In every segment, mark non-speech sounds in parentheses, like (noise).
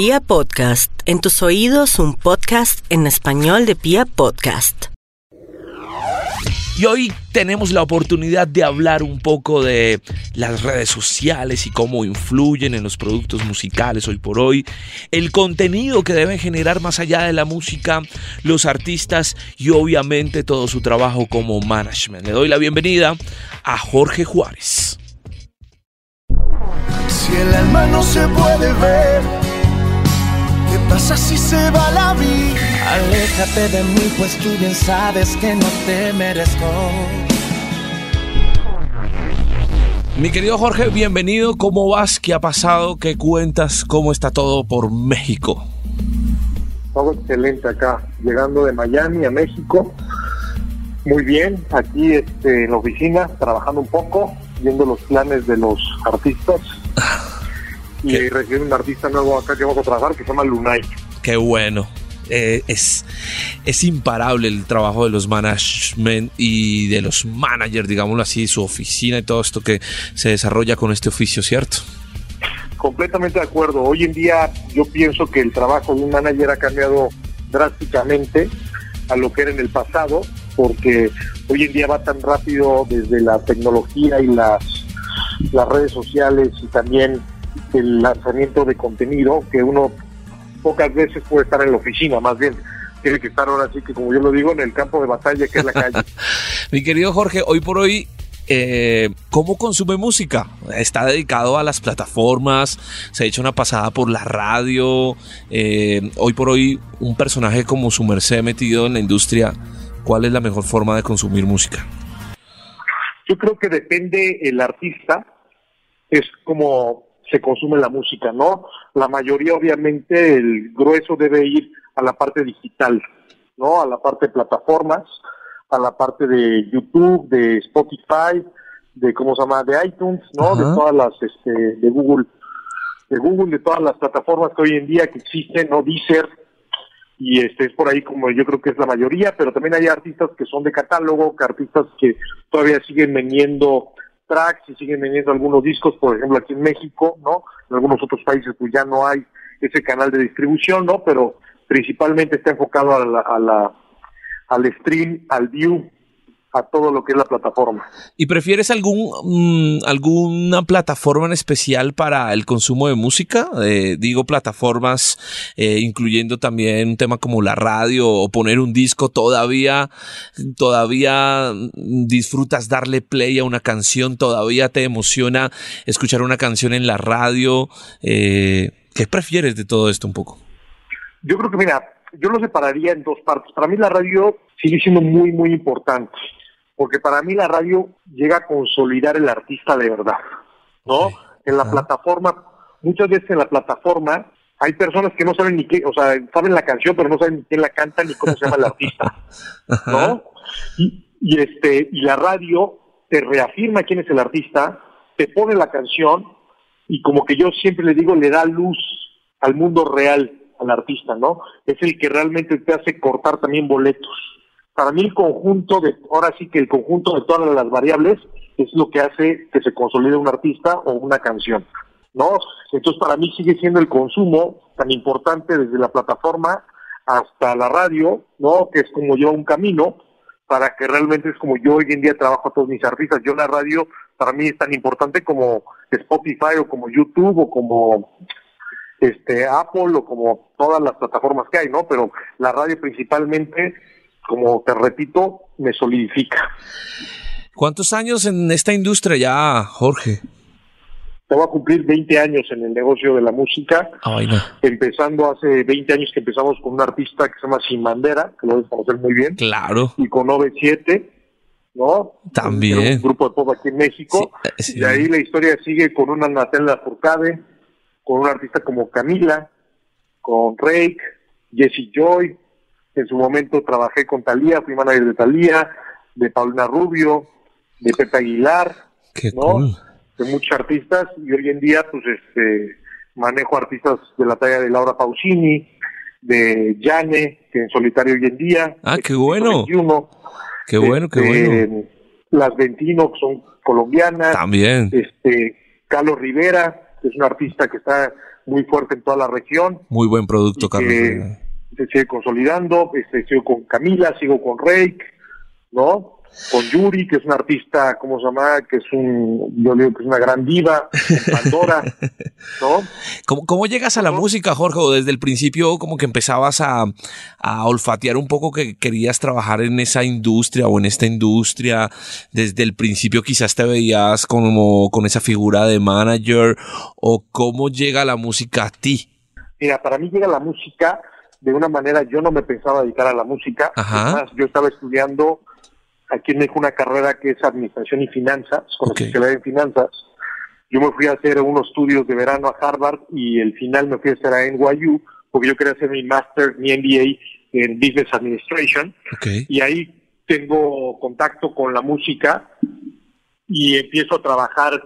Pia Podcast, en tus oídos un podcast en español de Pia Podcast. Y hoy tenemos la oportunidad de hablar un poco de las redes sociales y cómo influyen en los productos musicales hoy por hoy, el contenido que deben generar más allá de la música los artistas y obviamente todo su trabajo como management. Le doy la bienvenida a Jorge Juárez. Si el alma no se puede ver, ¿qué pasa si se va la vida? Aléjate de mí, pues tú bien sabes que no te merezco. Mi querido Jorge, bienvenido. ¿Cómo vas? ¿Qué ha pasado? ¿Qué cuentas? ¿Cómo está todo por México? Todo excelente acá, llegando de Miami a México. Muy bien, aquí este, en la oficina, trabajando un poco, viendo los planes de los artistas. (laughs) Y ¿Qué? recién un artista nuevo acá que vamos a trabajar que se llama Lunay. Qué bueno. Eh, es, es imparable el trabajo de los management y de los managers, digámoslo así, su oficina y todo esto que se desarrolla con este oficio, ¿cierto? Completamente de acuerdo. Hoy en día yo pienso que el trabajo de un manager ha cambiado drásticamente a lo que era en el pasado, porque hoy en día va tan rápido desde la tecnología y las, las redes sociales y también el lanzamiento de contenido que uno pocas veces puede estar en la oficina, más bien tiene que estar ahora sí que como yo lo digo en el campo de batalla que es la calle. (laughs) Mi querido Jorge, hoy por hoy, eh, ¿cómo consume música? ¿Está dedicado a las plataformas? ¿Se ha hecho una pasada por la radio? Eh, hoy por hoy, un personaje como su merced metido en la industria, ¿cuál es la mejor forma de consumir música? Yo creo que depende el artista, es como se consume la música, ¿no? La mayoría, obviamente, el grueso debe ir a la parte digital, ¿no? A la parte de plataformas, a la parte de YouTube, de Spotify, de, ¿cómo se llama? De iTunes, ¿no? Ajá. De todas las, este, de Google, de Google, de todas las plataformas que hoy en día que existen, ¿no? Deezer, y este es por ahí como yo creo que es la mayoría, pero también hay artistas que son de catálogo, que artistas que todavía siguen vendiendo tracks y siguen vendiendo algunos discos, por ejemplo aquí en México, ¿no? En algunos otros países pues ya no hay ese canal de distribución, ¿no? Pero principalmente está enfocado a la, a la al stream, al view, a todo lo que es la plataforma. ¿Y prefieres algún, mm, alguna plataforma en especial para el consumo de música? Eh, digo plataformas eh, incluyendo también un tema como la radio o poner un disco. ¿Todavía, todavía mm, disfrutas darle play a una canción? ¿Todavía te emociona escuchar una canción en la radio? Eh, ¿Qué prefieres de todo esto un poco? Yo creo que, mira, yo lo separaría en dos partes. Para mí la radio sigue siendo muy, muy importante, porque para mí la radio llega a consolidar el artista de verdad, ¿no? En la Ajá. plataforma, muchas veces en la plataforma hay personas que no saben ni qué, o sea, saben la canción, pero no saben ni quién la canta ni cómo se llama el artista, (laughs) ¿no? Y, y este, y la radio te reafirma quién es el artista, te pone la canción y como que yo siempre le digo, le da luz al mundo real al artista, ¿no? Es el que realmente te hace cortar también boletos. Para mí el conjunto de, ahora sí que el conjunto de todas las variables es lo que hace que se consolide un artista o una canción, ¿no? Entonces para mí sigue siendo el consumo tan importante desde la plataforma hasta la radio, ¿no? Que es como yo un camino para que realmente es como yo hoy en día trabajo a todos mis artistas. Yo la radio para mí es tan importante como Spotify o como YouTube o como este Apple o como todas las plataformas que hay, ¿no? Pero la radio principalmente, como te repito, me solidifica. ¿Cuántos años en esta industria ya, Jorge? Te voy a cumplir 20 años en el negocio de la música, Ah, vaina. empezando hace 20 años que empezamos con un artista que se llama Sin Bandera, que lo debes conocer muy bien, Claro. y con OV7, ¿no? También. Era Un grupo de pop aquí en México. Sí, eh, sí. Y ahí la historia sigue con una Natalia Furcade, con un artista como Camila, con Rake, Jesse Joy. En su momento trabajé con Talía, fui manager de Talía, de Paulina Rubio, de Pepe Aguilar, Qué ¿no? cool. de muchos artistas. Y hoy en día, pues, este, manejo artistas de la talla de Laura Pausini, de Yane, que en solitario hoy en día. Ah, qué bueno. 21, Qué bueno, qué este, bueno. Las Ventino, que son colombianas. También. Este, Carlos Rivera, que es un artista que está muy fuerte en toda la región. Muy buen producto, Carlos. se sigue consolidando, este, sigo con Camila, sigo con Rake, ¿no? Con Yuri, que es un artista, ¿cómo se llama? Que es un, yo digo que es una gran diva, Pandora, (laughs) ¿no? ¿Cómo, ¿Cómo, llegas a la música, Jorge? ¿O desde el principio como que empezabas a, a, olfatear un poco que querías trabajar en esa industria o en esta industria? Desde el principio quizás te veías como con esa figura de manager o cómo llega la música a ti? Mira, para mí llega la música de una manera, yo no me pensaba dedicar a la música. Además, yo estaba estudiando aquí en México una carrera que es Administración y Finanzas, con okay. especialidad en Finanzas. Yo me fui a hacer unos estudios de verano a Harvard y el final me fui a hacer a NYU porque yo quería hacer mi máster, mi MBA en Business Administration. Okay. Y ahí tengo contacto con la música y empiezo a trabajar,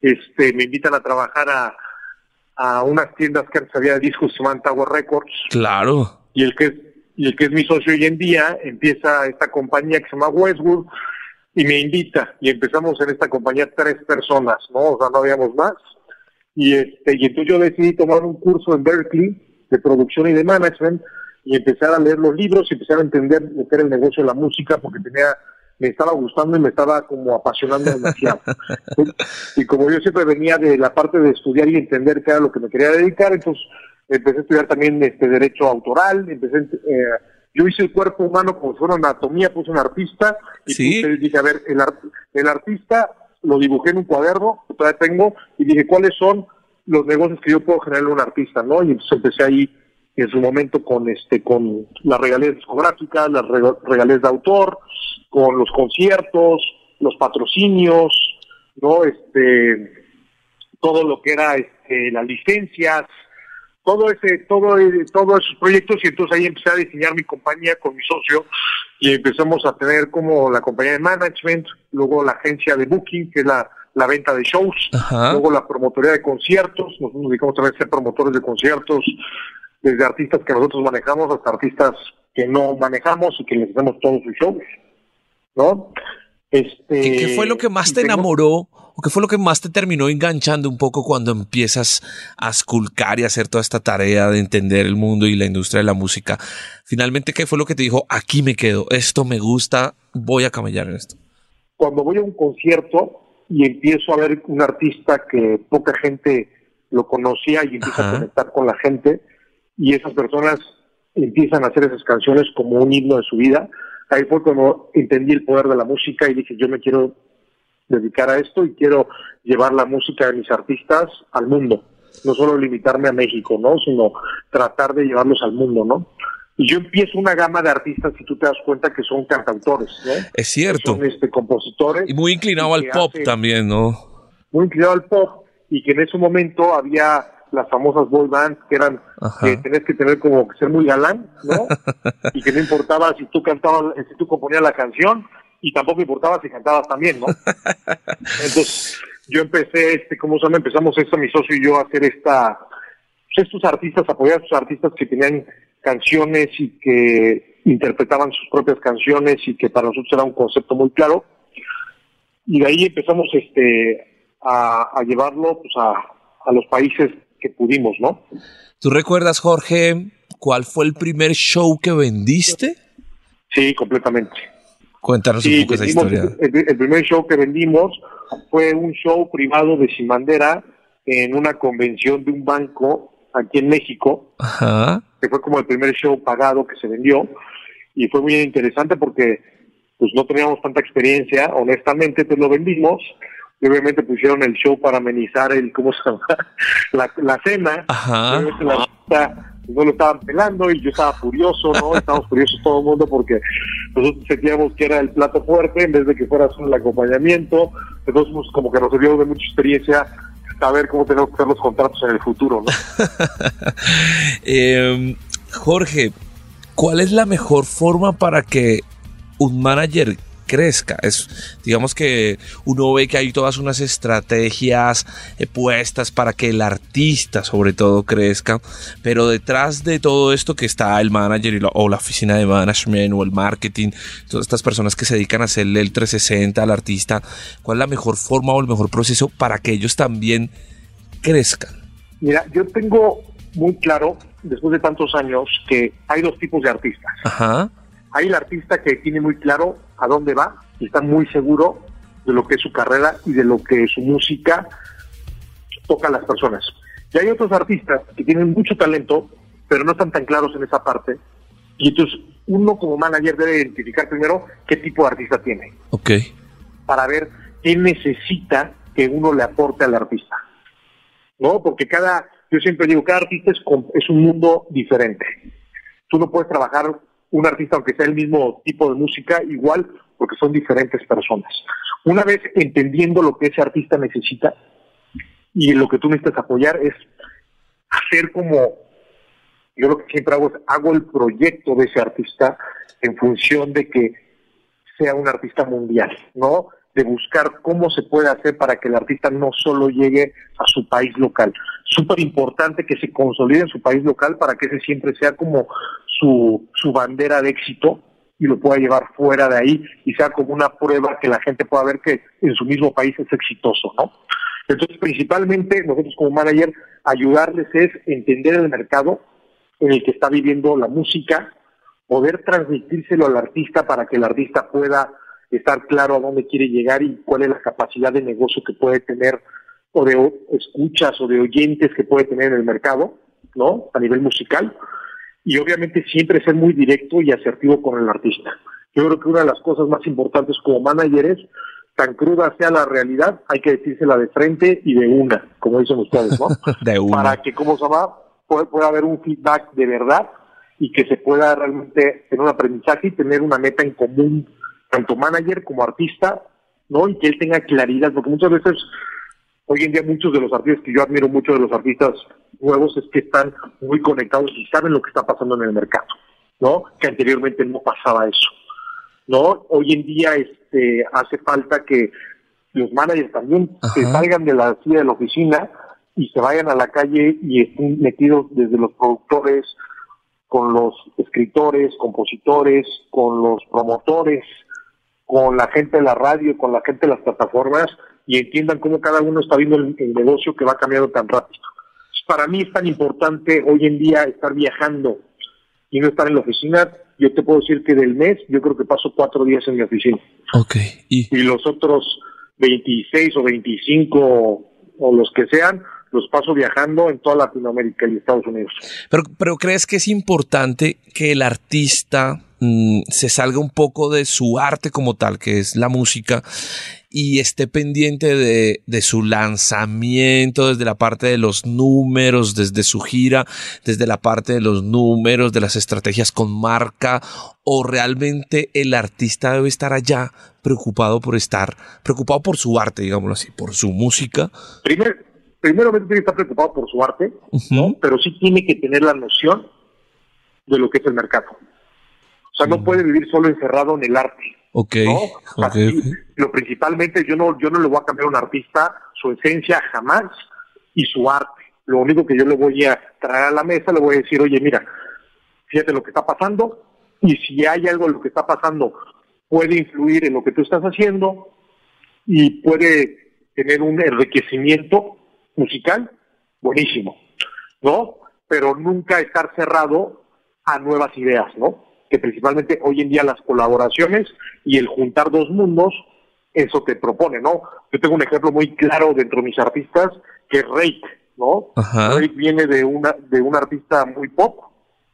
este, me invitan a trabajar a, a unas tiendas que antes había discos se llaman Tower Records. Claro. Y el que y el que es mi socio hoy en día empieza esta compañía que se llama Westwood y me invita y empezamos en esta compañía tres personas, ¿no? O sea, no habíamos más. Y este y entonces yo decidí tomar un curso en Berkeley de producción y de management y empezar a leer los libros y empezar a entender lo que era el negocio de la música porque tenía me estaba gustando y me estaba como apasionando demasiado. y como yo siempre venía de la parte de estudiar y entender qué era lo que me quería dedicar, entonces empecé a estudiar también este derecho autoral, empecé, eh, yo hice el cuerpo humano como si fuera anatomía, puse un artista y ¿Sí? puse, dije, a ver, el, el artista lo dibujé en un cuaderno, todavía tengo, y dije, ¿cuáles son los negocios que yo puedo generar un artista? ¿no? Y entonces empecé ahí en su momento con este con las regalías discográficas, las regalías de autor, con los conciertos, los patrocinios, ¿no? Este todo lo que era este las licencias, todo ese, todo, todos esos proyectos y entonces ahí empecé a diseñar mi compañía con mi socio y empezamos a tener como la compañía de management, luego la agencia de booking, que es la, la venta de shows, Ajá. luego la promotoría de conciertos, nos dedicamos también a ser promotores de conciertos, desde artistas que nosotros manejamos hasta artistas que no manejamos y que les hacemos todos sus shows, ¿no? Este, ¿Qué, ¿Qué, fue lo que más te enamoró o qué fue lo que más te terminó enganchando un poco cuando empiezas a esculcar y a hacer toda esta tarea de entender el mundo y la industria de la música? Finalmente, ¿qué fue lo que te dijo? Aquí me quedo, esto me gusta, voy a camellar en esto. Cuando voy a un concierto y empiezo a ver un artista que poca gente lo conocía y empieza Ajá. a conectar con la gente y esas personas empiezan a hacer esas canciones como un himno de su vida, ahí fue cuando entendí el poder de la música y dije, yo me quiero dedicar a esto y quiero llevar la música de mis artistas al mundo, no solo limitarme a México, ¿no? Sino tratar de llevarlos al mundo, ¿no? Y yo empiezo una gama de artistas, si tú te das cuenta, que son cantautores, ¿no? Es cierto. Que son este, compositores. Y muy inclinado al pop hace, también, ¿no? Muy inclinado al pop y que en ese momento había las famosas boy bands que eran Ajá. que tenés que tener como que ser muy galán, ¿no? (laughs) y que no importaba si tú cantabas, si tú componías la canción y tampoco importaba si cantabas también, ¿no? (laughs) Entonces yo empecé, este, ¿cómo se llama? Empezamos esto, mi socio y yo a hacer esta, pues estos artistas, apoyar a estos artistas que tenían canciones y que interpretaban sus propias canciones y que para nosotros era un concepto muy claro. Y de ahí empezamos este a, a llevarlo pues, a, a los países que pudimos, ¿no? ¿Tú recuerdas, Jorge, cuál fue el primer show que vendiste? Sí, completamente. Cuéntanos sí, un poco esa historia. El, el, primer show que vendimos fue un show privado de Sin Bandera en una convención de un banco aquí en México, Ajá. que fue como el primer show pagado que se vendió y fue muy interesante porque pues no teníamos tanta experiencia, honestamente, pues lo vendimos y obviamente pusieron el show para amenizar el, ¿cómo se llama? (laughs) La, la cena. Ajá. La chica, no lo estaban pelando y yo estaba furioso, ¿no? (laughs) Estábamos furiosos todo el mundo porque nosotros sentíamos que era el plato fuerte en vez de que fuera solo el acompañamiento. Entonces, pues, como que nos sirvió de mucha experiencia saber cómo tenemos que hacer los contratos en el futuro, ¿no? (laughs) eh, Jorge, ¿cuál es la mejor forma para que un manager crezca. Es, digamos que uno ve que hay todas unas estrategias eh, puestas para que el artista, sobre todo, crezca, pero detrás de todo esto que está el manager y la, o la oficina de management o el marketing, todas estas personas que se dedican a hacerle el 360 al artista, ¿cuál es la mejor forma o el mejor proceso para que ellos también crezcan? Mira, yo tengo muy claro, después de tantos años, que hay dos tipos de artistas. Ajá. Hay el artista que tiene muy claro a dónde va y está muy seguro de lo que es su carrera y de lo que su música toca a las personas. Y hay otros artistas que tienen mucho talento, pero no están tan claros en esa parte. Y entonces uno como manager debe identificar primero qué tipo de artista tiene. Ok. Para ver qué necesita que uno le aporte al artista. ¿No? Porque cada, yo siempre digo, cada artista es, es un mundo diferente. Tú no puedes trabajar un artista, aunque sea el mismo tipo de música, igual, porque son diferentes personas. Una vez entendiendo lo que ese artista necesita y lo que tú necesitas apoyar es hacer como, yo lo que siempre hago es, hago el proyecto de ese artista en función de que sea un artista mundial, ¿no? De buscar cómo se puede hacer para que el artista no solo llegue a su país local. Súper importante que se consolide en su país local para que ese siempre sea como su, su bandera de éxito y lo pueda llevar fuera de ahí y sea como una prueba que la gente pueda ver que en su mismo país es exitoso, ¿no? Entonces, principalmente nosotros como manager, ayudarles es entender el mercado en el que está viviendo la música, poder transmitírselo al artista para que el artista pueda estar claro a dónde quiere llegar y cuál es la capacidad de negocio que puede tener o de escuchas o de oyentes que puede tener en el mercado, ¿no? A nivel musical y obviamente siempre ser muy directo y asertivo con el artista. Yo creo que una de las cosas más importantes como manager es, tan cruda sea la realidad, hay que decírsela de frente y de una, como dicen ustedes, ¿no? (laughs) de una. Para que, como se llama, pueda, haber un feedback de verdad y que se pueda realmente tener un aprendizaje y tener una meta en común, tanto manager como artista, ¿no? Y que él tenga claridad, porque muchas veces, hoy en día muchos de los artistas, que yo admiro mucho de los artistas nuevos es que están muy conectados y saben lo que está pasando en el mercado, ¿no? Que anteriormente no pasaba eso, ¿no? Hoy en día este hace falta que los managers también se salgan de la silla de la oficina y se vayan a la calle y estén metidos desde los productores, con los escritores, compositores, con los promotores, con la gente de la radio, con la gente de las plataformas y entiendan cómo cada uno está viendo el negocio que va cambiando tan rápido para mí es tan importante hoy en día estar viajando y no estar en la oficina. Yo te puedo decir que del mes yo creo que paso cuatro días en mi oficina. Ok. Y, los otros 26 o 25 o los que sean, los paso viajando en toda Latinoamérica y Estados Unidos. Pero, pero ¿crees que es importante que el artista mm, se salga un poco de su arte como tal, que es la música, y esté pendiente de, de, su lanzamiento desde la parte de los números, desde su gira, desde la parte de los números, de las estrategias con marca, o realmente el artista debe estar allá preocupado por estar, preocupado por su arte, digámoslo así, por su música. Primero, primero tiene que estar preocupado por su arte, ¿no? pero sí tiene que tener la noción de lo que es el mercado. O sea, no puede vivir solo encerrado en el arte. Ok. ¿no? okay, Lo principalmente, yo no, yo no le voy a cambiar a un artista su esencia jamás y su arte. Lo único que yo le voy a traer a la mesa, le voy a decir, oye, mira, fíjate lo que está pasando y si hay algo en lo que está pasando puede influir en lo que tú estás haciendo y puede tener un enriquecimiento musical, buenísimo, ¿no? Pero nunca estar cerrado a nuevas ideas, ¿no? que principalmente hoy en día las colaboraciones y el juntar dos mundos, eso te propone, ¿no? Yo tengo un ejemplo muy claro dentro de mis artistas, que es Rake, ¿no? Rake viene de una de un artista muy pop,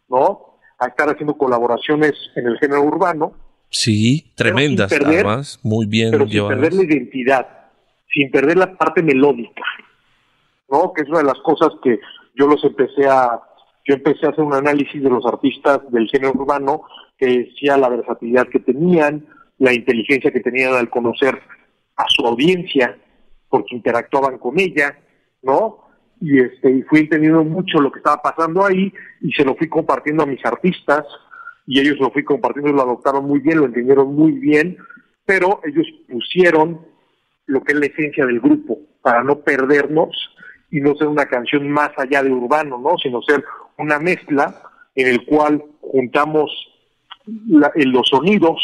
¿no? A estar haciendo colaboraciones en el género urbano. Sí, tremendas, además, muy bien pero sin perder la identidad, sin perder la parte melódica, ¿no? Que es una de las cosas que yo los empecé a yo empecé a hacer un análisis de los artistas del género urbano que decía la versatilidad que tenían, la inteligencia que tenían al conocer a su audiencia, porque interactuaban con ella, ¿no? Y este, y fui entendiendo mucho lo que estaba pasando ahí y se lo fui compartiendo a mis artistas y ellos lo fui compartiendo lo adoptaron muy bien, lo entendieron muy bien, pero ellos pusieron lo que es la esencia del grupo para no perdernos y no ser una canción más allá de urbano, ¿no? Sino ser una mezcla en el cual juntamos los sonidos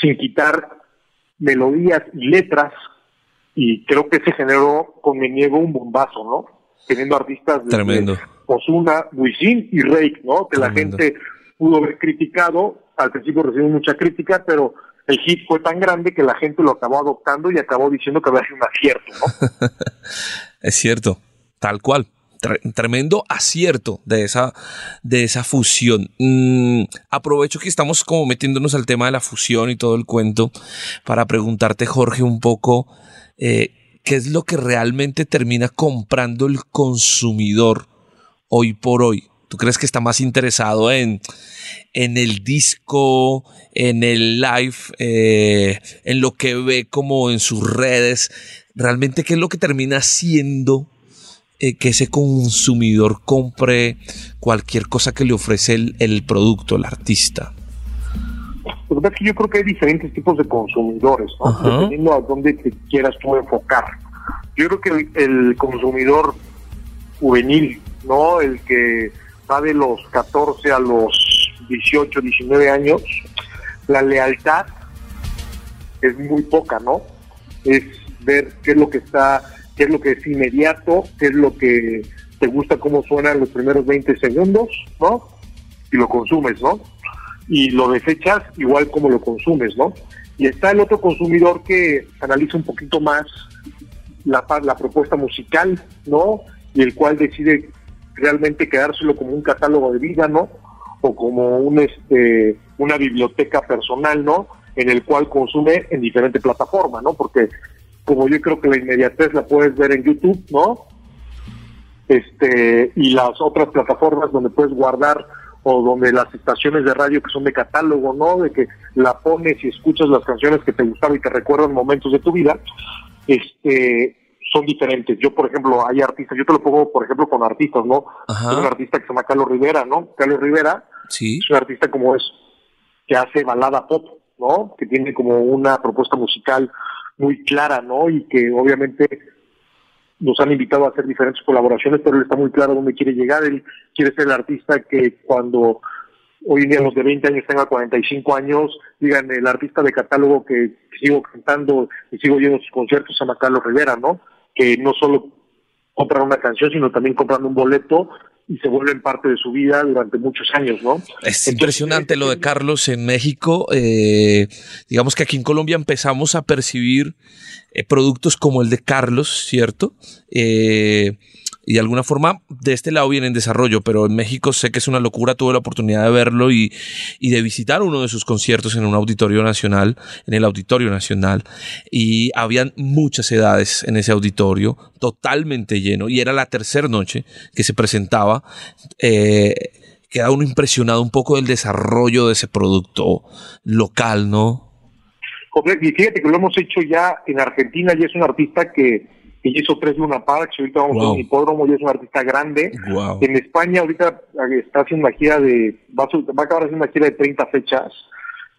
sin quitar melodías y letras y creo que se generó con Me Niego un bombazo, ¿no? Teniendo artistas de Tremendo. Ozuna, Wisin y Rake, ¿no? Que la gente pudo haber criticado, al principio recibió mucha crítica, pero el hit fue tan grande que la gente lo acabó adoptando y acabó diciendo que había sido un acierto, ¿no? (laughs) es cierto, tal cual. tremendo acierto de esa, de esa fusión. Mm, aprovecho que estamos como metiéndonos al tema de la fusión y todo el cuento para preguntarte, Jorge, un poco eh, qué es lo que realmente termina comprando el consumidor hoy por hoy. ¿Tú crees que está más interesado en, en el disco, en el live, eh, en lo que ve como en sus redes? ¿Realmente qué es lo que termina haciendo eh, que ese consumidor compre cualquier cosa que le ofrece el, el producto, el artista? Lo que es que yo creo que hay diferentes tipos de consumidores, ¿no? dependiendo a dónde te quieras tú enfocar. Yo creo que el, el consumidor juvenil, ¿no? El que va de los 14 a los 18, 19 años, la lealtad es muy poca, ¿no? Es ver qué es lo que está, qué es lo que es inmediato, qué es lo que te gusta cómo suenan los primeros 20 segundos, ¿no? Y lo consumes, ¿no? Y lo desechas igual como lo consumes, ¿no? Y está el otro consumidor que analiza un poquito más la, la propuesta musical, ¿no? Y el cual decide realmente quedárselo como un catálogo de vida, ¿no? O como un este una biblioteca personal, ¿no? En el cual consume en diferentes plataformas, ¿no? Porque como yo creo que la inmediatez la puedes ver en YouTube, ¿no? Este, y las otras plataformas donde puedes guardar o donde las estaciones de radio que son de catálogo, ¿no? De que la pones y escuchas las canciones que te gustaban y te recuerdan momentos de tu vida, este, son diferentes. Yo, por ejemplo, hay artistas, yo te lo pongo, por ejemplo, con artistas, ¿no? Hay un artista que se llama Carlos Rivera, ¿no? Carlos Rivera sí. es un artista como es, que hace balada pop, ¿no? Que tiene como una propuesta musical muy clara, ¿no? Y que obviamente nos han invitado a hacer diferentes colaboraciones, pero él está muy claro dónde quiere llegar. Él quiere ser el artista que cuando hoy en día los de 20 años tenga 45 años, digan el artista de catálogo que, sigo cantando y sigo yendo a sus conciertos se llama Carlos Rivera, ¿no? que no solo compran una canción, sino también compran un boleto y se vuelven parte de su vida durante muchos años, ¿no? Es impresionante lo de Carlos en México. Eh, digamos que aquí en Colombia empezamos a percibir eh, productos como el de Carlos, ¿cierto? Eh, y de alguna forma de este lado viene en desarrollo, pero en México sé que es una locura, tuve la oportunidad de verlo y, de visitar uno de sus conciertos en un auditorio nacional, en el Auditorio Nacional, y habían muchas edades en ese auditorio, totalmente lleno, y era la tercera noche que se presentaba. Eh, queda uno impresionado un poco del desarrollo de ese producto local, ¿no? Y fíjate que lo hemos hecho ya en Argentina y es un artista que que hizo tres Luna Parks, ahorita vamos a un hipódromo y es un artista grande. En España ahorita está haciendo una gira de, va a, acabar haciendo una gira de 30 fechas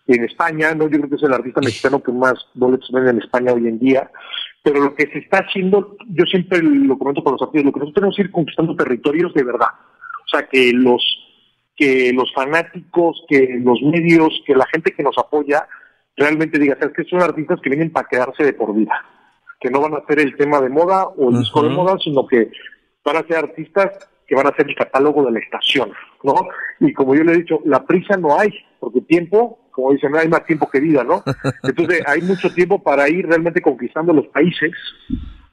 en España, no yo creo que es el artista mexicano que más boletos vende en España hoy en día, pero lo que se está haciendo, yo siempre lo comento con los artistas, lo que nosotros tenemos que ir conquistando territorios de verdad, o sea que los que los fanáticos, que los medios, que la gente que nos apoya realmente diga, sabes que son artistas que vienen para quedarse de por vida que no van a ser el tema de moda o el disco de moda, sino que van a ser artistas que van a ser el catálogo de la estación, ¿no? Y como yo le he dicho, la prisa no hay, porque tiempo, como dicen, no hay más tiempo que vida, ¿no? (laughs) Entonces hay mucho tiempo para ir realmente conquistando los países,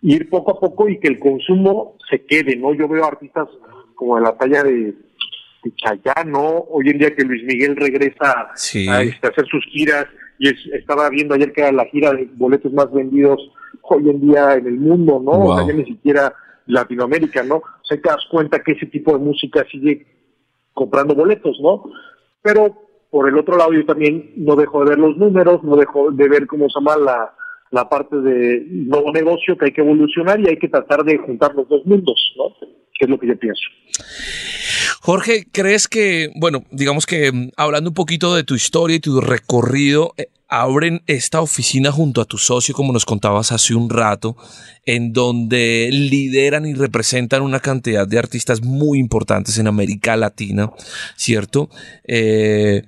ir poco a poco y que el consumo se quede, ¿no? Yo veo artistas como de la talla de, de Chayanne, ¿no? Hoy en día que Luis Miguel regresa a, este, hacer sus giras, y estaba viendo ayer que era la gira de boletos más vendidos hoy en día en el mundo, ¿no? O sea, ya ni siquiera Latinoamérica, ¿no? O sea, te das cuenta que ese tipo de música sigue comprando boletos, ¿no? Pero por el otro lado yo también no dejo de ver los números, no dejo de ver cómo se llama la, la parte de nuevo negocio que hay que evolucionar y hay que tratar de juntar los dos mundos, ¿no? Que es lo que yo pienso. Jorge, ¿crees que, bueno, digamos que mm, hablando un poquito de tu historia y tu recorrido, eh, abren esta oficina junto a tu socio, como nos contabas hace un rato, en donde lideran y representan una cantidad de artistas muy importantes en América Latina, ¿cierto? Eh,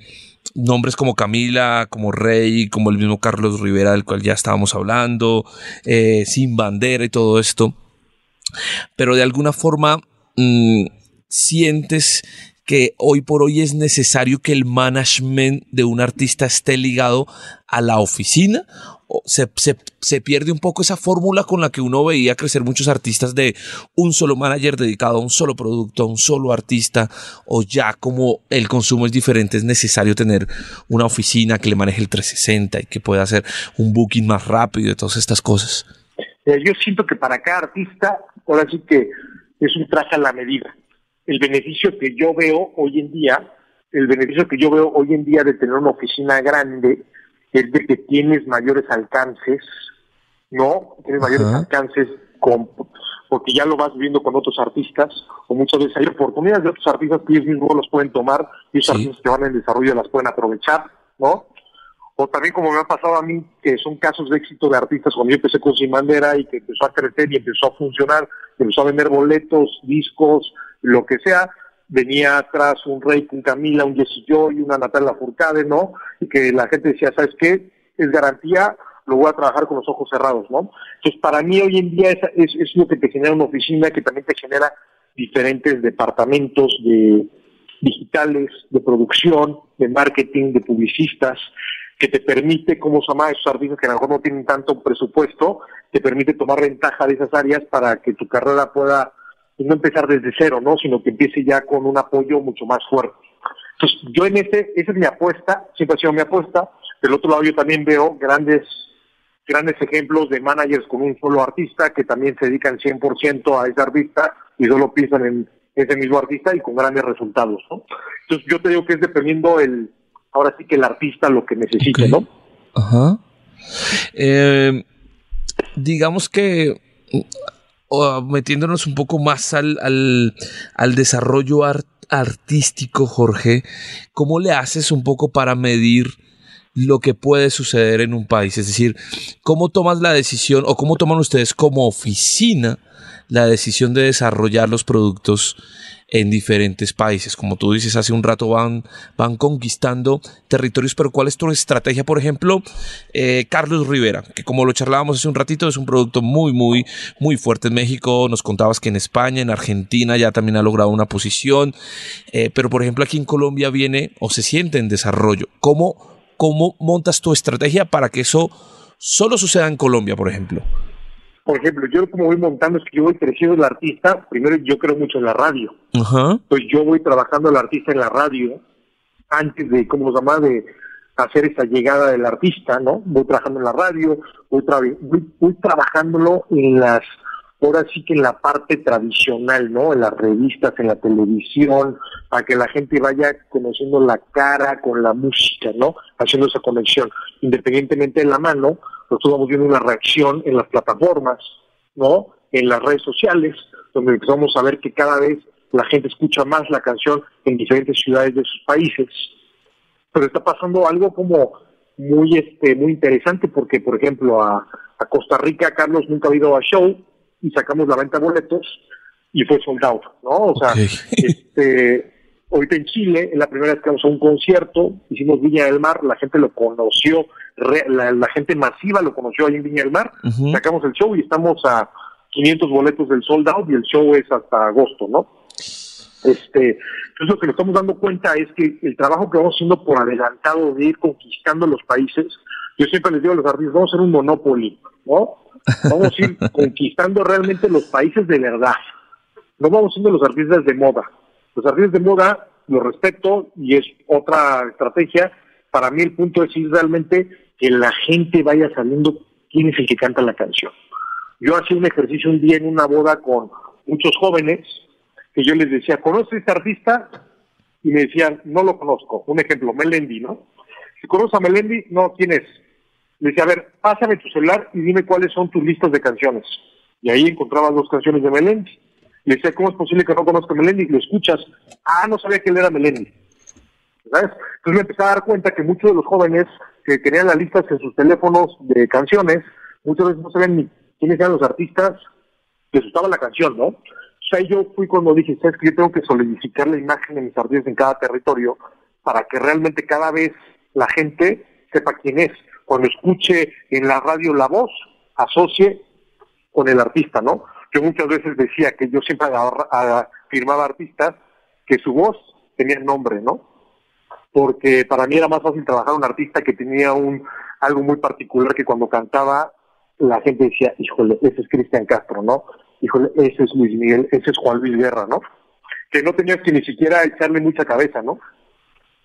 nombres como Camila, como Rey, como el mismo Carlos Rivera, del cual ya estábamos hablando, eh, Sin Bandera y todo esto. Pero de alguna forma mm, sientes que hoy por hoy es necesario que el management de un artista esté ligado a la oficina se, se, pierde un poco esa fórmula con la que uno veía crecer muchos artistas de un solo manager dedicado a un solo producto, a un solo artista, o ya como el consumo es diferente, es necesario tener una oficina que le maneje el 360 y que pueda hacer un booking más rápido y todas estas cosas. Yo siento que para cada artista, ahora sí que es un traje a la medida. El beneficio que yo veo hoy en día, el beneficio que yo veo hoy en día de tener una oficina grande, es de que tienes mayores alcances, ¿no? Tienes mayores alcances con, porque ya lo vas viendo con otros artistas, o muchas veces hay oportunidades de otros artistas que ellos mismos los pueden tomar y esos artistas que van en desarrollo las pueden aprovechar, ¿no? O también como me ha pasado a mí, que son casos de éxito de artistas, cuando yo empecé con Sin Bandera y que empezó a crecer y empezó a funcionar, empezó a vender boletos, discos, lo que sea, venía atrás un Rey, un Camila, un Jesse Joy, una Natalia Furcade, ¿no? Y que la gente decía, ¿sabes qué? Es garantía, lo voy a trabajar con los ojos cerrados, ¿no? Entonces, para mí hoy en día es, es, lo que te genera una oficina, que también te genera diferentes departamentos de digitales, de producción, de marketing, de publicistas, que te permite, como se llama, esos artistas que a lo mejor no tienen tanto presupuesto, te permite tomar ventaja de esas áreas para que tu carrera pueda no empezar desde cero, ¿no? Sino que empiece ya con un apoyo mucho más fuerte. Entonces, yo en ese, esa es mi apuesta, siempre ha sido mi apuesta. Del otro lado, yo también veo grandes, grandes ejemplos de managers con un solo artista que también se dedican 100% a ese artista y solo piensan en ese mismo artista y con grandes resultados, ¿no? Entonces, yo te digo que es dependiendo el, ahora sí que el artista lo que necesite, ¿no? Ajá. Eh, digamos que o metiéndonos un poco más al, al, desarrollo artístico, Jorge, ¿cómo le haces un poco para medir lo que puede suceder en un país? Es decir, ¿cómo tomas la decisión o cómo toman ustedes como oficina la decisión de desarrollar los productos en diferentes países. Como tú dices, hace un rato van, van conquistando territorios, pero ¿cuál es tu estrategia? Por ejemplo, eh, Carlos Rivera, que como lo charlábamos hace un ratito, es un producto muy, muy, muy fuerte en México. Nos contabas que en España, en Argentina ya también ha logrado una posición, eh, pero por ejemplo aquí en Colombia viene o se siente en desarrollo. ¿Cómo, cómo montas tu estrategia para que eso solo suceda en Colombia, por ejemplo? Por ejemplo, yo como voy montando es que yo voy creciendo el artista, primero yo creo mucho en la radio. Pues yo voy trabajando el artista en la radio antes de, ¿cómo se llama?, de hacer esa llegada del artista, ¿no? Voy trabajando en la radio, voy, voy, trabajándolo en las, ahora sí que en la parte tradicional, ¿no? En las revistas, en la televisión, para que la gente vaya conociendo la cara con la música, ¿no? Haciendo esa conexión, independientemente de la mano, nosotros vamos viendo una reacción en las plataformas, ¿no? En las redes sociales, donde empezamos a ver que cada vez la gente escucha más la canción en diferentes ciudades de sus países. Pero está pasando algo como muy este muy interesante porque por ejemplo a, Costa Rica Carlos nunca ha ido a show y sacamos la venta de boletos y fue sold out, ¿no? O sea, este ahorita en Chile, en la primera vez que vamos a un concierto, hicimos Viña del Mar, la gente lo conoció la, gente masiva lo conoció ahí en Viña del Mar, sacamos el show y estamos a 500 boletos del sold out y el show es hasta agosto, ¿no? Este, entonces lo que nos estamos dando cuenta es que el trabajo que vamos haciendo por adelantado de ir conquistando los países, yo siempre les digo a los artistas, vamos a ser un monopoly, ¿no? Vamos a ir (laughs) conquistando realmente los países de verdad. No vamos siendo los artistas de moda. Los artistas de moda los respeto y es otra estrategia. Para mí el punto es ir realmente que la gente vaya sabiendo quién es el que canta la canción. Yo hacía un ejercicio un día en una boda con muchos jóvenes que yo les decía, ¿conoces a este artista? Y me decían, no lo conozco. Un ejemplo, Melendi, ¿no? Si conoces a Melendi, no, ¿quién es? Le decía, a ver, pásame tu celular y dime cuáles son tus listas de canciones. Y ahí encontraba dos canciones de Melendi. Le decía, ¿cómo es posible que no conozca a Melendi? Y lo escuchas, ah, no sabía que él era Melendi. ¿Sabes? Entonces me empecé a dar cuenta que muchos de los jóvenes que tenían las listas en sus teléfonos de canciones, muchas veces no sabían ni quiénes eran los artistas, les gustaba la canción, ¿no? O sea, yo fui cuando dije, ¿sabes que Yo tengo que solidificar la imagen de mis artistas en cada territorio para que realmente cada vez la gente sepa quién es. Cuando escuche en la radio la voz, asocie con el artista, ¿no? Yo muchas veces decía que yo siempre firmaba artistas que su voz tenía nombre, ¿no? Porque para mí era más fácil trabajar un artista que tenía un algo muy particular que cuando cantaba la gente decía, híjole, ese es Cristian Castro, ¿no? Híjole, ese es Luis Miguel, ese es Juan Luis Guerra, ¿no? Que no tenías que ni siquiera echarle mucha cabeza, ¿no?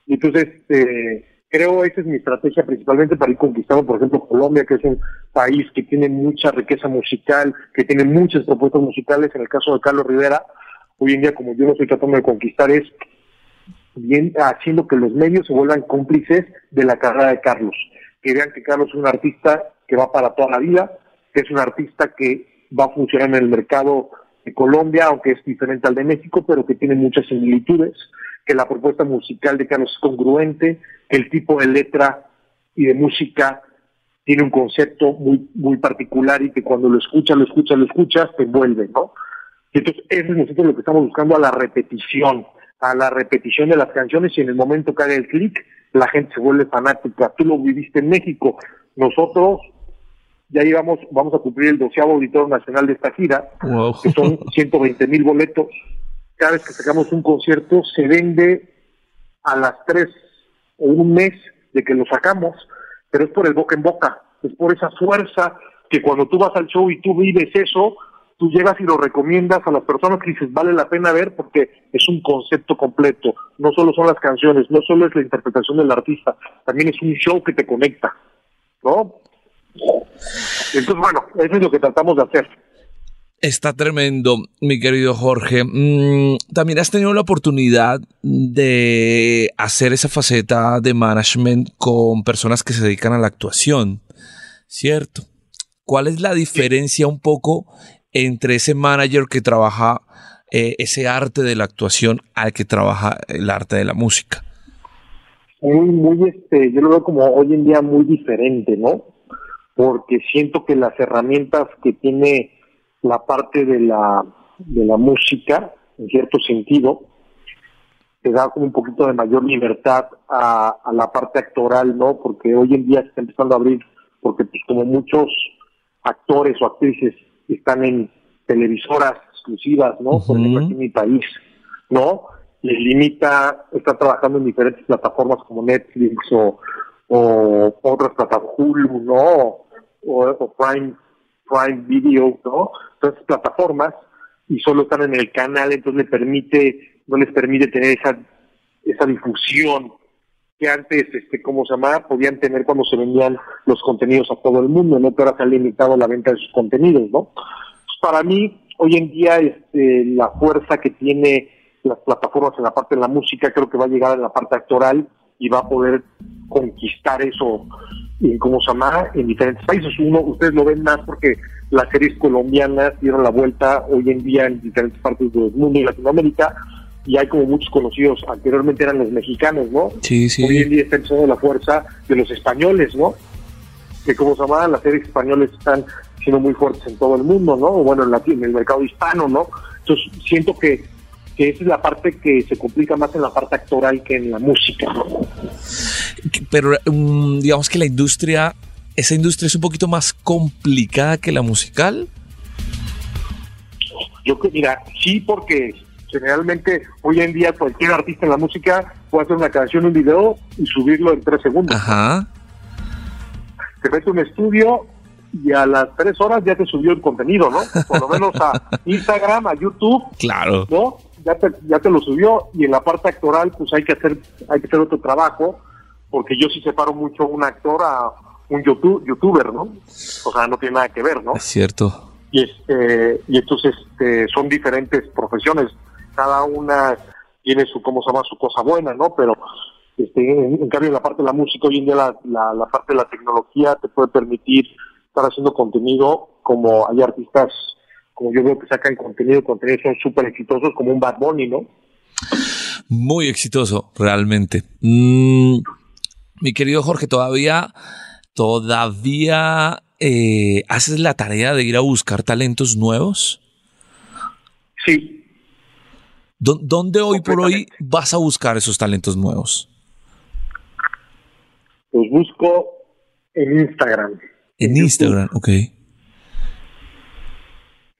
Y entonces, eh, creo esa es mi estrategia principalmente para ir conquistando, por ejemplo, Colombia, que es un país que tiene mucha riqueza musical, que tiene muchas propuestas musicales. En el caso de Carlos Rivera, hoy en día, como yo lo estoy tratando de conquistar, es bien haciendo que los medios se vuelvan cómplices de la carrera de Carlos. Que vean que Carlos es un artista que va para toda la vida, que es un artista que va a funcionar en el mercado de Colombia, aunque es diferente al de México, pero que tiene muchas similitudes, que la propuesta musical de Carlos es congruente, que el tipo de letra y de música tiene un concepto muy muy particular y que cuando lo escuchas, lo escuchas, lo escuchas, te envuelve, ¿no? Y entonces, eso es nosotros lo que estamos buscando a la repetición, a la repetición de las canciones y en el momento que haga el clic, la gente se vuelve fanática. Tú lo viviste en México. Nosotros ya llevamos, vamos a cumplir el doceavo auditorio nacional de esta gira, que son 120 mil boletos. Cada vez que sacamos un concierto se vende a las tres o un mes de que lo sacamos, pero es por el boca en boca, es por esa fuerza que cuando tú vas al show y tú vives eso, tú llegas y lo recomiendas a las personas que dices vale la pena ver porque es un concepto completo, no solo son las canciones, no solo es la interpretación del artista, también es un show que te conecta, ¿no? Entonces, bueno, eso es lo que tratamos de hacer. Está tremendo, mi querido Jorge. Mm, también has tenido la oportunidad de hacer esa faceta de management con personas que se dedican a la actuación, ¿cierto? ¿Cuál es la diferencia un poco entre ese manager que trabaja eh, ese arte de la actuación al que trabaja el arte de la música? Muy, muy, este, yo lo veo como hoy en día muy diferente, ¿no? porque siento que las herramientas que tiene la parte de la, de la música, en cierto sentido, te da como un poquito de mayor libertad a, la parte actoral, ¿no? Porque hoy en día se está empezando a abrir, porque pues como muchos actores o actrices están en televisoras exclusivas, ¿no? Por ejemplo, aquí en mi país, ¿no? Les limita estar trabajando en diferentes plataformas como Netflix o, o otras plataformas, Hulu, ¿no? o, Prime, Prime Video, ¿no? Plataformas y solo están en el canal, entonces le permite, no les permite tener esa, esa difusión que antes, este, ¿cómo se llama? Podían tener cuando se vendían los contenidos a todo el mundo, ¿no? Que ahora se ha limitado la venta de sus contenidos, ¿no? Pues para mí, hoy en día, este, la fuerza que tiene las plataformas en la parte de la música, creo que va a llegar en la parte actoral y va a poder conquistar eso y como se llama en diferentes países. Uno, ustedes lo ven más porque las series colombianas dieron la vuelta hoy en día en diferentes partes del mundo y Latinoamérica y hay como muchos conocidos, anteriormente eran los mexicanos, ¿no? Sí, sí. Hoy en día está empezando la fuerza de los españoles, ¿no? Que como se llama, las series españoles están siendo muy fuertes en todo el mundo, ¿no? O bueno, en, en el mercado hispano, ¿no? Entonces siento que que esa es la parte que se complica más en la parte actoral que en la música. Pero um, digamos que la industria, esa industria es un poquito más complicada que la musical. Yo que mira, sí, porque generalmente hoy en día cualquier artista en la música puede hacer una canción, un video y subirlo en tres segundos. Ajá. Te mete un estudio y a las tres horas ya te subió el contenido, ¿no? Por lo menos a (laughs) Instagram, a YouTube. Claro. ¿No? Ya te, ya te lo subió y en la parte actoral pues hay que hacer hay que hacer otro trabajo porque yo sí separo mucho un actor a un YouTube, youtuber, ¿no? O sea, no tiene nada que ver, ¿no? Es cierto. Y este y entonces este, son diferentes profesiones, cada una tiene su cómo se llama su cosa buena, ¿no? Pero este, en, cambio en la parte de la música hoy en día la, la, la parte de la tecnología te puede permitir estar haciendo contenido como hay artistas como yo veo que sacan contenido, contenido son súper exitosos, como un Bad Bunny, ¿no? Muy exitoso, realmente. Mm, mi querido Jorge, todavía, todavía eh, haces la tarea de ir a buscar talentos nuevos. Sí. ¿Dónde hoy por hoy vas a buscar esos talentos nuevos? Los busco en Instagram. En Instagram, ok.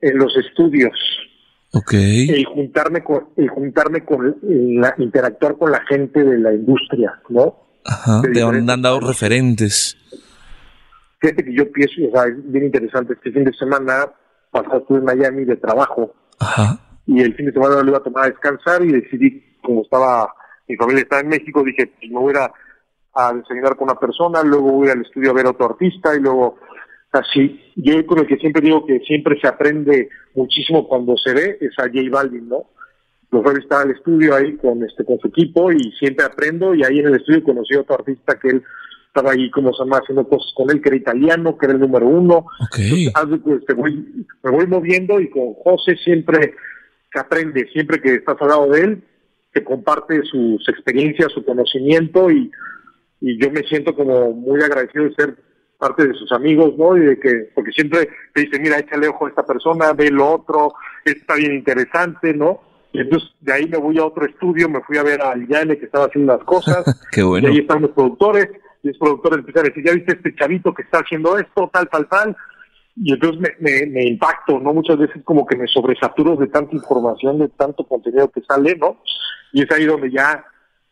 En los estudios. Ok. El juntarme con, el juntarme con, la, interactuar con la gente de la industria, ¿no? Ajá, te han dado referentes. Fíjate que yo pienso, o sea, es bien interesante, este fin de semana pasado estuve en Miami de trabajo. Ajá. Y el fin de semana lo iba a tomar a descansar y decidí, como estaba, mi familia estaba en México, dije, pues me voy a, a desayunar con una persona, luego voy al estudio a ver a otro artista y luego así. Yo con el que siempre digo que siempre se aprende muchísimo cuando se ve es a J Balvin, ¿no? Los jueves estaba al estudio ahí con este con su equipo y siempre aprendo y ahí en el estudio conocí a otro artista que él estaba ahí como se llama haciendo cosas con él que era italiano, que era el número uno. Okay. Entonces, voy, me voy moviendo y con José siempre que aprende, siempre que estás al lado de él, te comparte sus experiencias, su conocimiento y, y yo me siento como muy agradecido de ser parte de sus amigos, ¿no? Y de que, porque siempre te dice, mira, échale ojo a esta persona, ve lo otro, está bien interesante, ¿no? Y entonces de ahí me voy a otro estudio, me fui a ver al Yane que estaba haciendo las cosas. (laughs) Qué bueno. Y ahí están los productores, y los productores empiezan a decir, ya viste este chavito que está haciendo esto, tal, tal, tal. Y entonces me, me, me impacto, ¿no? Muchas veces como que me sobresaturo de tanta información, de tanto contenido que sale, ¿no? Y es ahí donde ya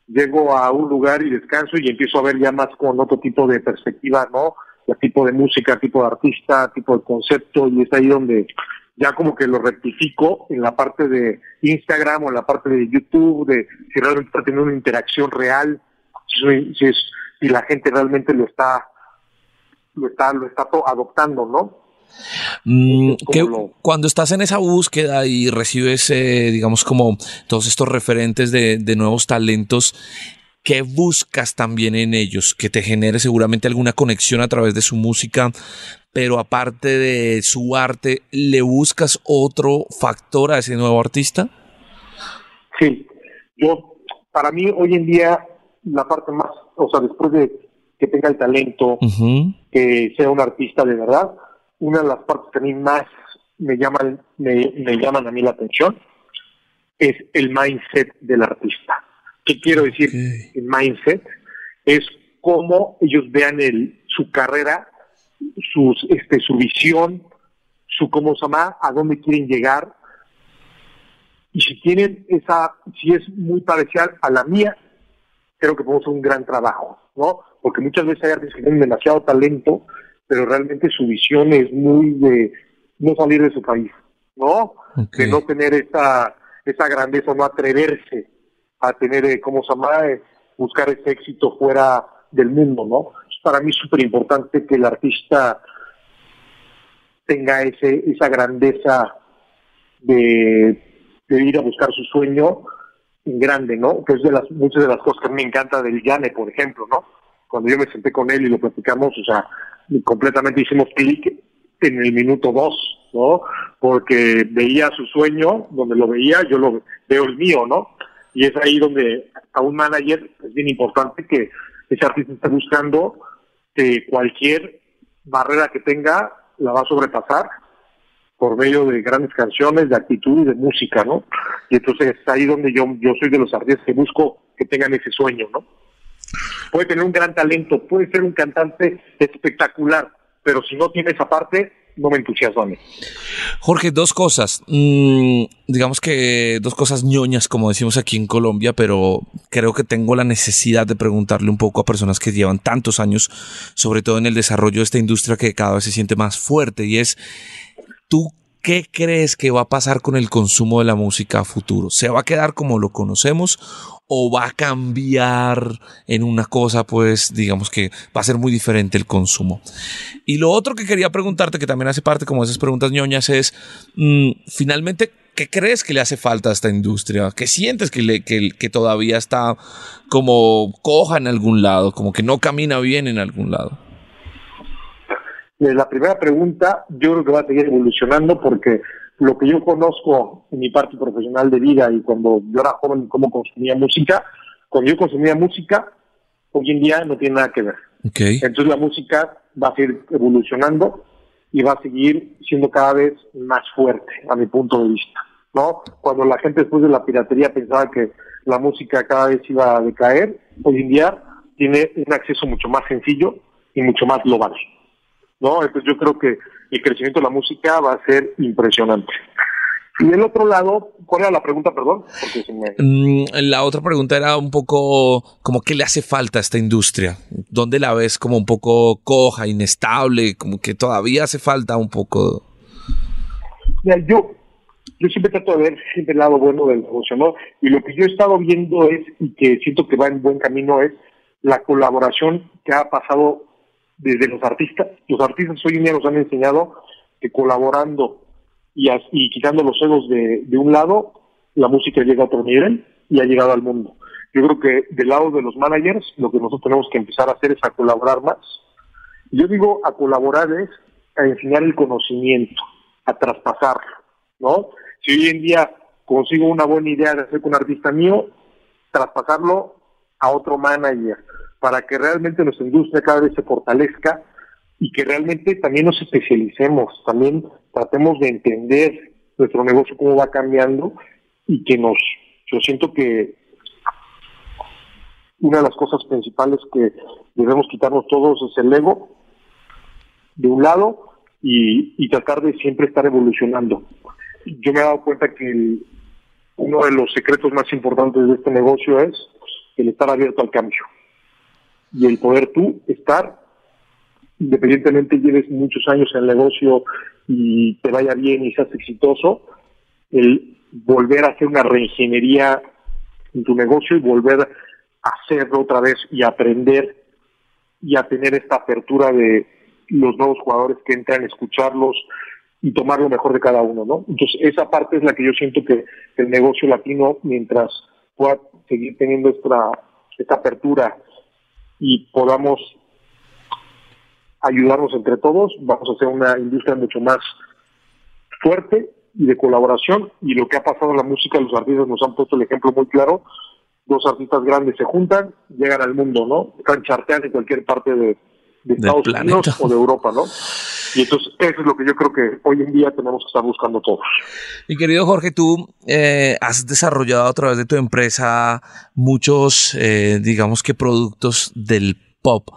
llego a un lugar y descanso y empiezo a ver ya más con otro tipo de perspectiva, ¿no? Tipo de música, tipo de artista, tipo de concepto, y es ahí donde ya como que lo rectifico en la parte de Instagram o en la parte de YouTube, de si realmente está teniendo una interacción real, si, si, es, si la gente realmente lo está, lo está, lo está adoptando, ¿no? Mm, que cuando estás en esa búsqueda y recibes, eh, digamos, como todos estos referentes de, de, nuevos talentos, ¿qué buscas también en ellos? Que te genere seguramente alguna conexión a través de su música, pero aparte de su arte, ¿le buscas otro factor a ese nuevo artista? Sí, yo, para mí hoy en día, la parte más, o sea, después de que tenga el talento, uh -huh. que sea un artista de verdad, una de las partes que a mí más me llaman, me, me, llaman a mí la atención es el mindset del artista. ¿Qué quiero decir? Okay. El mindset es cómo ellos vean el, su carrera, sus, este, su visión, su cómo se llama, a dónde quieren llegar. Y si tienen esa, si es muy parecida a la mía, creo que podemos hacer un gran trabajo, ¿no? Porque muchas veces hay artistas que tienen demasiado talento, pero realmente su visión es muy de no salir de su país, ¿no? Okay. De no tener esa, esa grandeza, no atreverse a tener, eh, ¿cómo se llama? Eh, buscar ese éxito fuera del mundo, ¿no? Para mí es súper importante que el artista tenga ese, esa grandeza de, ir a buscar su sueño en grande, ¿no? Que es de las muchas de las cosas que me encanta del Yane, por ejemplo, ¿no? Cuando yo me senté con él y lo platicamos, o sea, completamente hicimos clic en el minuto dos, ¿no? Porque veía su sueño, donde lo veía, yo lo veo el mío, ¿no? Y es ahí donde a un manager es bien importante que ese artista esté buscando que cualquier barrera que tenga la va a sobrepasar por medio de grandes canciones, de actitud y de música, ¿no? Y entonces es ahí donde yo, yo soy de los artistas que busco que tengan ese sueño, ¿no? Puede tener un gran talento, puede ser un cantante espectacular, pero si no tiene esa parte, no me entusiasma a mí. Jorge, dos cosas. Mm, digamos que dos cosas ñoñas, como decimos aquí en Colombia, pero creo que tengo la necesidad de preguntarle un poco a personas que llevan tantos años, sobre todo en el desarrollo de esta industria que cada vez se siente más fuerte, y es, ¿tú qué crees que va a pasar con el consumo de la música a futuro? ¿Se va a quedar como lo conocemos o va a cambiar en una cosa, pues digamos que va a ser muy diferente el consumo. Y lo otro que quería preguntarte, que también hace parte como esas preguntas ñoñas, es mmm, finalmente, ¿qué crees que le hace falta a esta industria? ¿Qué sientes que, le, que todavía está como coja en algún lado, como que no camina bien en algún lado? La primera pregunta yo creo que va a seguir evolucionando porque lo que yo conozco en mi parte profesional de vida y cuando yo era joven cómo consumía música, cuando yo consumía música, hoy en día no tiene nada que ver. Okay. Entonces la música va a seguir evolucionando y va a seguir siendo cada vez más fuerte, a mi punto de vista. ¿no? Cuando la gente después de la piratería pensaba que la música cada vez iba a decaer, hoy en día tiene un acceso mucho más sencillo y mucho más global. ¿No? Entonces yo creo que el crecimiento de la música va a ser impresionante. Y del otro lado, ¿cuál era la pregunta, perdón? Mm, la otra pregunta era un poco como qué le hace falta a esta industria. ¿Dónde la ves como un poco coja, inestable, como que todavía hace falta un poco? Mira, yo, yo siempre trato de ver siempre el lado bueno del negocio, ¿no? Y lo que yo he estado viendo es, y que siento que va en buen camino, es la colaboración que ha pasado desde los artistas. Los artistas hoy en día nos han enseñado que colaborando y, quitando los egos de, de un lado, la música llega a otro nivel y ha llegado al mundo. Yo creo que del lado de los managers, lo que nosotros tenemos que empezar a hacer es a colaborar más. Yo digo a colaborar es a enseñar el conocimiento, a traspasarlo, ¿no? Si hoy en día consigo una buena idea de hacer con un artista mío, traspasarlo a otro manager, para que realmente nuestra industria cada vez se fortalezca y que realmente también nos especialicemos, también tratemos de entender nuestro negocio cómo va cambiando y que nos, yo siento que una de las cosas principales que debemos quitarnos todos es el ego de un lado y, tratar de siempre estar evolucionando. Yo me he dado cuenta que uno de los secretos más importantes de este negocio es el estar abierto al cambio y el poder tú estar, independientemente lleves muchos años en el negocio y te vaya bien y seas exitoso, el volver a hacer una reingeniería en tu negocio y volver a hacerlo otra vez y aprender y a tener esta apertura de los nuevos jugadores que entran, escucharlos y tomar lo mejor de cada uno, ¿no? Entonces, esa parte es la que yo siento que el negocio latino, mientras pueda seguir teniendo esta, esta apertura y podamos ayudarnos entre todos, vamos a hacer una industria mucho más fuerte y de colaboración. Y lo que ha pasado en la música, los artistas nos han puesto el ejemplo muy claro. Dos artistas grandes se juntan, llegan al mundo, ¿no? Están charteando en cualquier parte de, Estados Unidos o de Europa, ¿no? Y entonces eso es lo que yo creo que hoy en día tenemos que estar buscando todos. Mi querido Jorge, tú eh, has desarrollado a través de tu empresa muchos, eh, digamos que productos del pop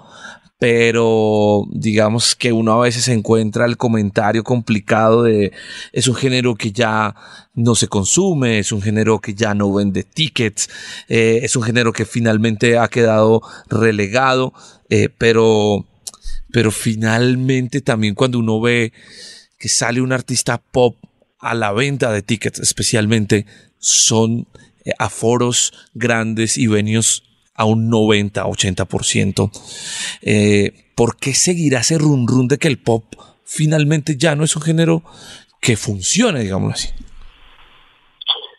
pero digamos que uno a veces encuentra el comentario complicado de es un género que ya no se consume, es un género que ya no vende tickets, eh, es un género que finalmente ha quedado relegado, pero pero finalmente también cuando uno ve que sale un artista pop a la venta de tickets, especialmente, son eh, aforos grandes y venios a un 90, 80%. Eh, ¿Por qué seguirá ese run run de que el pop finalmente ya no es un género que funcione, digámoslo así?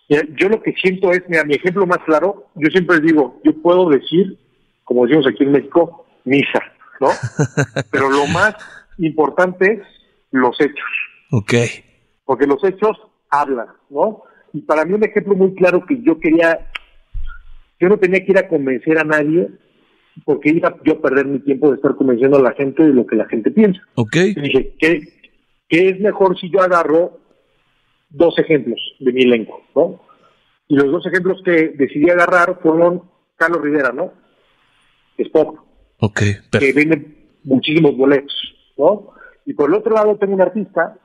Yo lo que siento es, mira, mi ejemplo más claro, yo siempre digo, yo puedo decir, como decimos aquí en México, misa. ¿No? Pero lo más importante es los hechos. Ok. Porque los hechos hablan, ¿no? Y para mí un ejemplo muy claro que yo quería, yo no tenía que ir a convencer a nadie porque iba yo a perder mi tiempo de estar convenciendo a la gente de lo que la gente piensa. Ok. Y dije, ¿qué, ¿qué es mejor si yo agarro dos ejemplos de mi elenco, ¿no? Y los dos ejemplos que decidí agarrar fueron Carlos Rivera, ¿no? Spock, que venden muchísimos boletos, ¿no? Y por el otro lado tengo un artista,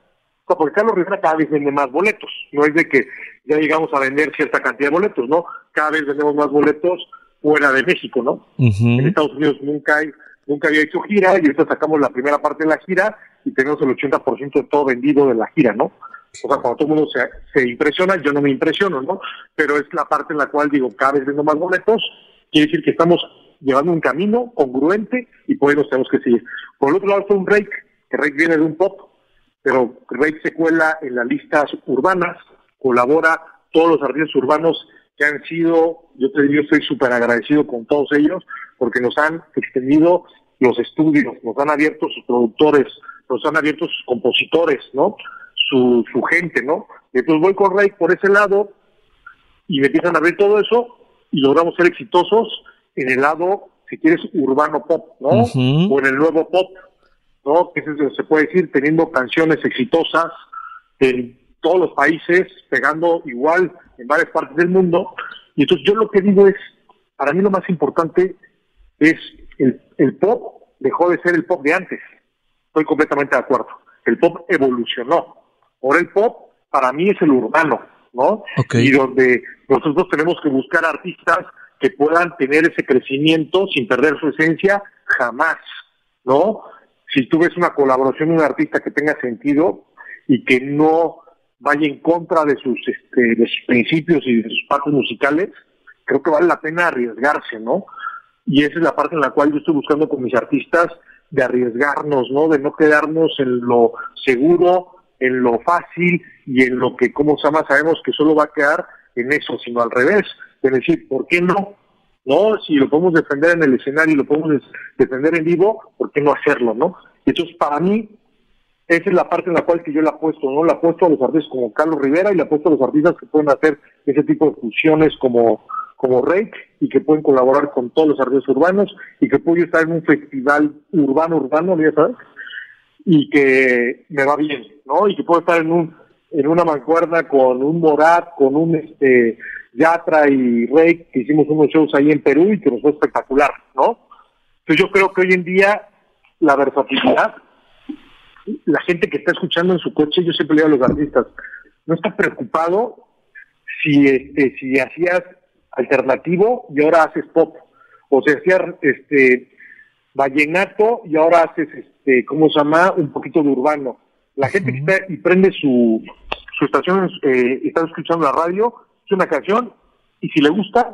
porque Carlos Rivera cada vez vende más boletos, no es de que ya llegamos a vender cierta cantidad de boletos, ¿no? Cada vez vendemos más boletos fuera de México, ¿no? En Estados Unidos nunca hay, nunca había hecho gira y ahorita sacamos la primera parte de la gira y tenemos el 80% de todo vendido de la gira, ¿no? O sea, cuando todo el mundo se, se impresiona, yo no me impresiono, ¿no? Pero es la parte en la cual digo, cada vez vendo más boletos, quiere decir que estamos llevando un camino congruente y por ahí nos tenemos que seguir. Por el otro lado está un Rake, que Rake viene de un pop, pero Rake se cuela en las listas urbanas, colabora todos los artistas urbanos que han sido, yo te digo, estoy súper agradecido con todos ellos, porque nos han extendido los estudios, nos han abierto sus productores, nos han abierto sus compositores, ¿no? Su, su gente, ¿no? Entonces voy con Rake por ese lado y me empiezan a abrir todo eso y logramos ser exitosos en el lado, si quieres, urbano pop, ¿no? O en el nuevo pop, ¿no? Que se, puede decir, teniendo canciones exitosas en todos los países, pegando igual en varias partes del mundo. Y entonces yo lo que digo es, para mí lo más importante es el, el pop dejó de ser el pop de antes. Estoy completamente de acuerdo. El pop evolucionó. Ahora el pop para mí es el urbano, ¿no? Y donde nosotros tenemos que buscar artistas que puedan tener ese crecimiento sin perder su esencia jamás, ¿no? Si tú ves una colaboración de un artista que tenga sentido y que no vaya en contra de sus, este, de sus principios y de sus partes musicales, creo que vale la pena arriesgarse, ¿no? Y esa es la parte en la cual yo estoy buscando con mis artistas de arriesgarnos, ¿no? De no quedarnos en lo seguro, en lo fácil y en lo que, como se llama, sabemos que solo va a quedar en eso, sino al revés, de decir, ¿por qué no? ¿No? Si lo podemos defender en el escenario y lo podemos defender en vivo, ¿por qué no hacerlo, no? Entonces, para mí, esa es la parte en la cual que yo la apuesto, ¿no? La apuesto a los artistas como Carlos Rivera y la apuesto a los artistas que pueden hacer ese tipo de fusiones como como Rake y que pueden colaborar con todos los artistas urbanos y que puedo estar en un festival urbano urbano, ya sabes, y que me va bien, ¿no? Y que puedo estar en un en una mancuerna con un Morat, con un este Yatra y Rake, que hicimos unos shows ahí en Perú y que nos fue espectacular, ¿no? Entonces yo creo que hoy en día la versatilidad, la gente que está escuchando en su coche, yo siempre le digo a los artistas, no está preocupado si este, si hacías alternativo y ahora haces pop. O sea, hacía este vallenato y ahora haces este, ¿cómo se llama? Un poquito de urbano. La gente que está y prende su, su estación, eh, está escuchando la radio, una canción y si le gusta,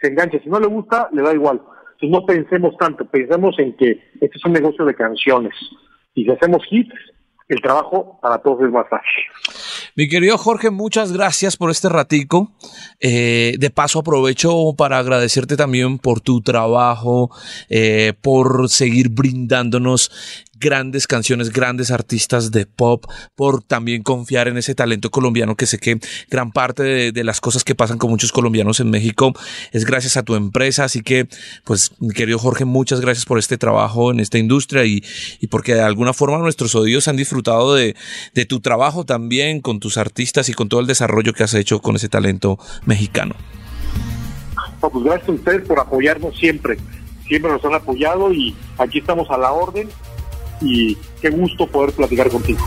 se engancha. Si no le gusta, le da igual. Entonces no pensemos tanto, pensemos en que este es un negocio de canciones. Y si hacemos hits, el trabajo para todos es más fácil. Mi querido Jorge, muchas gracias por este ratico. Eh, de paso aprovecho para agradecerte también por tu trabajo, eh, por seguir brindándonos grandes canciones, grandes artistas de pop, por también confiar en ese talento colombiano que sé que gran parte de, las cosas que pasan con muchos colombianos en México es gracias a tu empresa. Así que, pues, mi querido Jorge, muchas gracias por este trabajo en esta industria y, y porque de alguna forma nuestros oídos han disfrutado de, de tu trabajo también con tus artistas y con todo el desarrollo que has hecho con ese talento mexicano. Pues gracias a ustedes por apoyarnos siempre. Siempre nos han apoyado y aquí estamos a la orden y qué gusto poder platicar contigo.